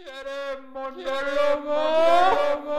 ¿Quieres monólogo?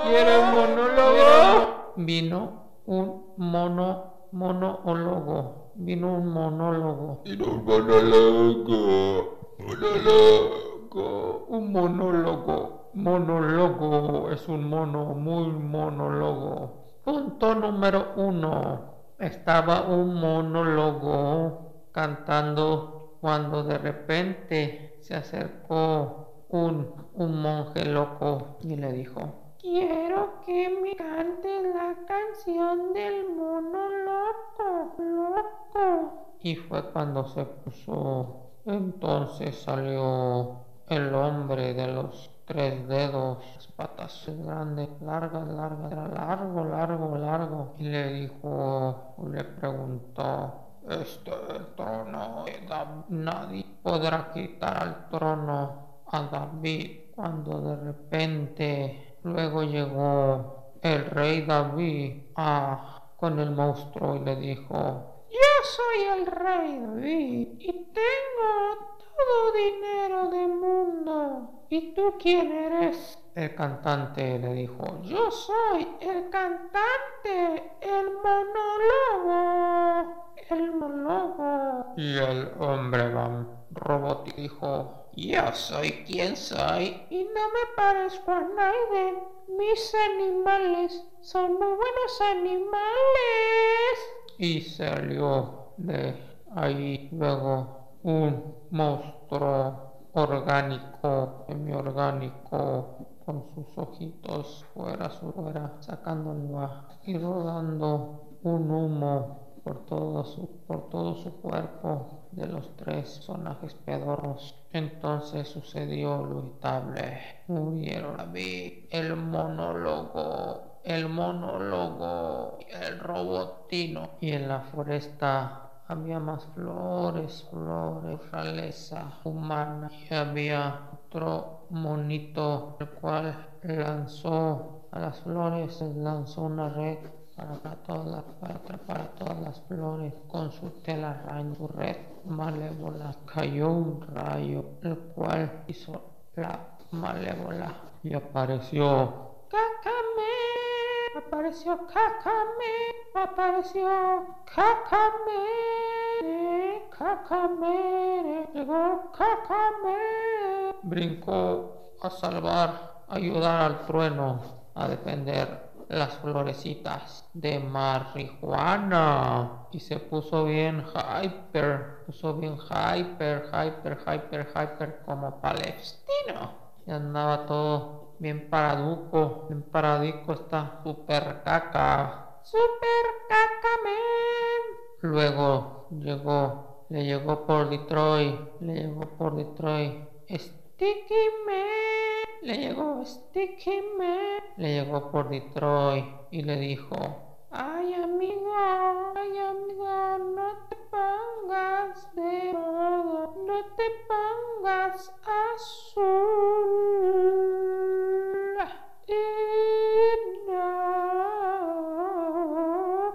¿Quieres monólogo? Vino un mono, monólogo. Vino un monólogo. Vino un monólogo. Monólogo. Un monólogo. Monólogo. Es un mono, muy monólogo. Punto número uno. Estaba un monólogo cantando cuando de repente se acercó un, un monje loco y le dijo, quiero que me cantes la canción del mono loco, loco. Y fue cuando se puso, entonces salió el hombre de los tres dedos, las patas grandes, largas, largas, era largo, largo, largo. Y le dijo, le preguntó, este trono, nadie podrá quitar al trono a David cuando de repente luego llegó el rey David a, con el monstruo y le dijo, yo soy el rey David y tengo todo dinero del mundo. ¿Y tú quién eres? El cantante le dijo, yo soy el cantante, el monólogo, el monólogo. Y el hombre robot dijo, yo soy quien soy y no me parezco a nadie. Mis animales son muy buenos animales. Y salió de ahí luego un monstruo orgánico, semiorgánico, con sus ojitos fuera, fuera, sacando lengua y rodando un humo por todo su, por todo su cuerpo de los tres personajes pedorros. Entonces sucedió lo inevitable. Murieron a mí el monólogo, el monólogo, el robotino. Y en la floresta había más flores, flores, realeza humana. Y había otro monito, el cual lanzó a las flores, lanzó una red para, para todas las, para todas las flores con su telaraña, su red malévola. Cayó un rayo, el cual hizo la malévola. Y apareció Cacame, apareció Cacame, apareció Cacame, Cacame, llegó Cacame. Brincó a salvar, ayudar al trueno, a defender las florecitas de marihuana. Y se puso bien hyper, puso bien hyper, hyper, hyper, hyper como palestino. Y andaba todo bien paraduco, bien paradico está super caca, super caca man. Luego llegó, le llegó por Detroit, le llegó por Detroit, Sticky Man, le llegó Sticky Man, le llegó por Detroit y le dijo, ay amigo, ay amigo, no te pongas de modo, no te pongas azul. Y no,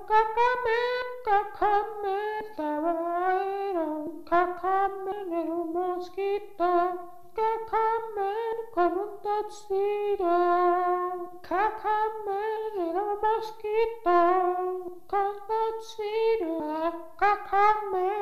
cacame, cacame, estaba era un cacame, era un mosquito. mosquito, cacamele a mosquito, con mosquito, cacamele.